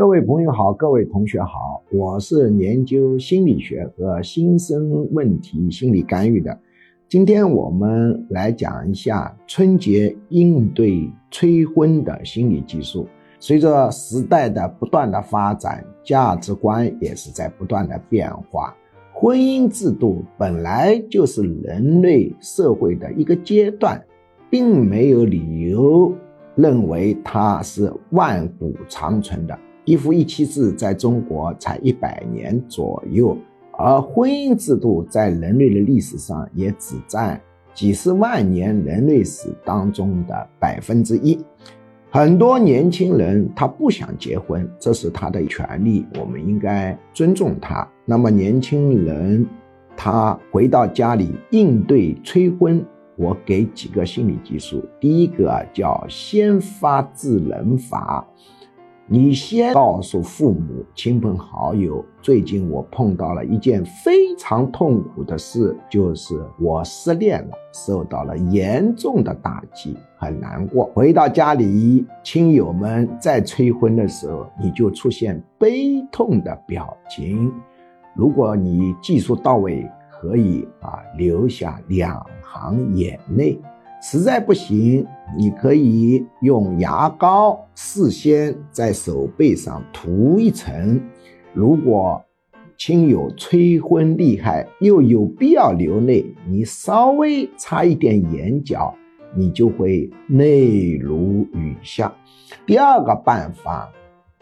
各位朋友好，各位同学好，我是研究心理学和新生问题心理干预的。今天我们来讲一下春节应对催婚的心理技术。随着时代的不断的发展，价值观也是在不断的变化。婚姻制度本来就是人类社会的一个阶段，并没有理由。认为它是万古长存的，一夫一妻制在中国才一百年左右，而婚姻制度在人类的历史上也只占几十万年人类史当中的百分之一。很多年轻人他不想结婚，这是他的权利，我们应该尊重他。那么年轻人他回到家里应对催婚。我给几个心理技术，第一个叫先发制人法，你先告诉父母亲朋好友，最近我碰到了一件非常痛苦的事，就是我失恋了，受到了严重的打击，很难过。回到家里，亲友们在催婚的时候，你就出现悲痛的表情。如果你技术到位。可以啊，留下两行眼泪。实在不行，你可以用牙膏事先在手背上涂一层。如果亲友催婚厉害，又有必要流泪，你稍微擦一点眼角，你就会泪如雨下。第二个办法。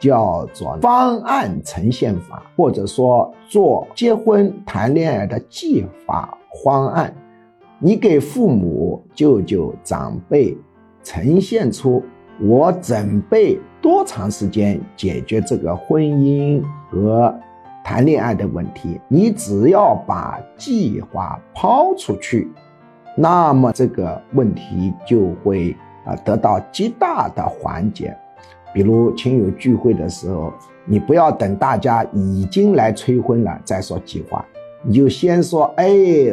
叫做方案呈现法，或者说做结婚谈恋爱的计划方案。你给父母、舅舅、长辈呈现出我准备多长时间解决这个婚姻和谈恋爱的问题。你只要把计划抛出去，那么这个问题就会啊得到极大的缓解。比如亲友聚会的时候，你不要等大家已经来催婚了再说计划，你就先说：哎，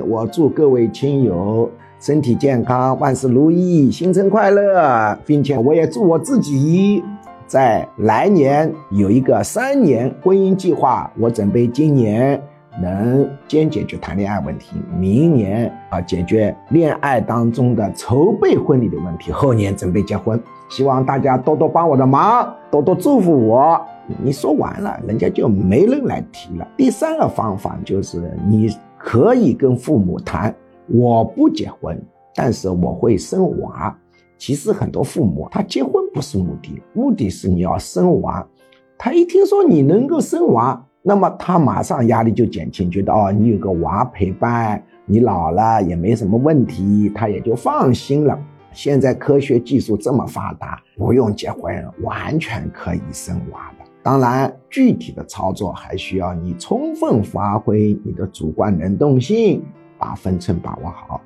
我祝各位亲友身体健康，万事如意，新春快乐，并且我也祝我自己在来年有一个三年婚姻计划。我准备今年能先解决谈恋爱问题，明年啊解决恋爱当中的筹备婚礼的问题，后年准备结婚。希望大家多多帮我的忙，多多祝福我。你说完了，人家就没人来提了。第三个方法就是，你可以跟父母谈，我不结婚，但是我会生娃。其实很多父母他结婚不是目的，目的是你要生娃。他一听说你能够生娃，那么他马上压力就减轻，觉得哦，你有个娃陪伴，你老了也没什么问题，他也就放心了。现在科学技术这么发达，不用结婚完全可以生娃的。当然，具体的操作还需要你充分发挥你的主观能动性，把分寸把握好。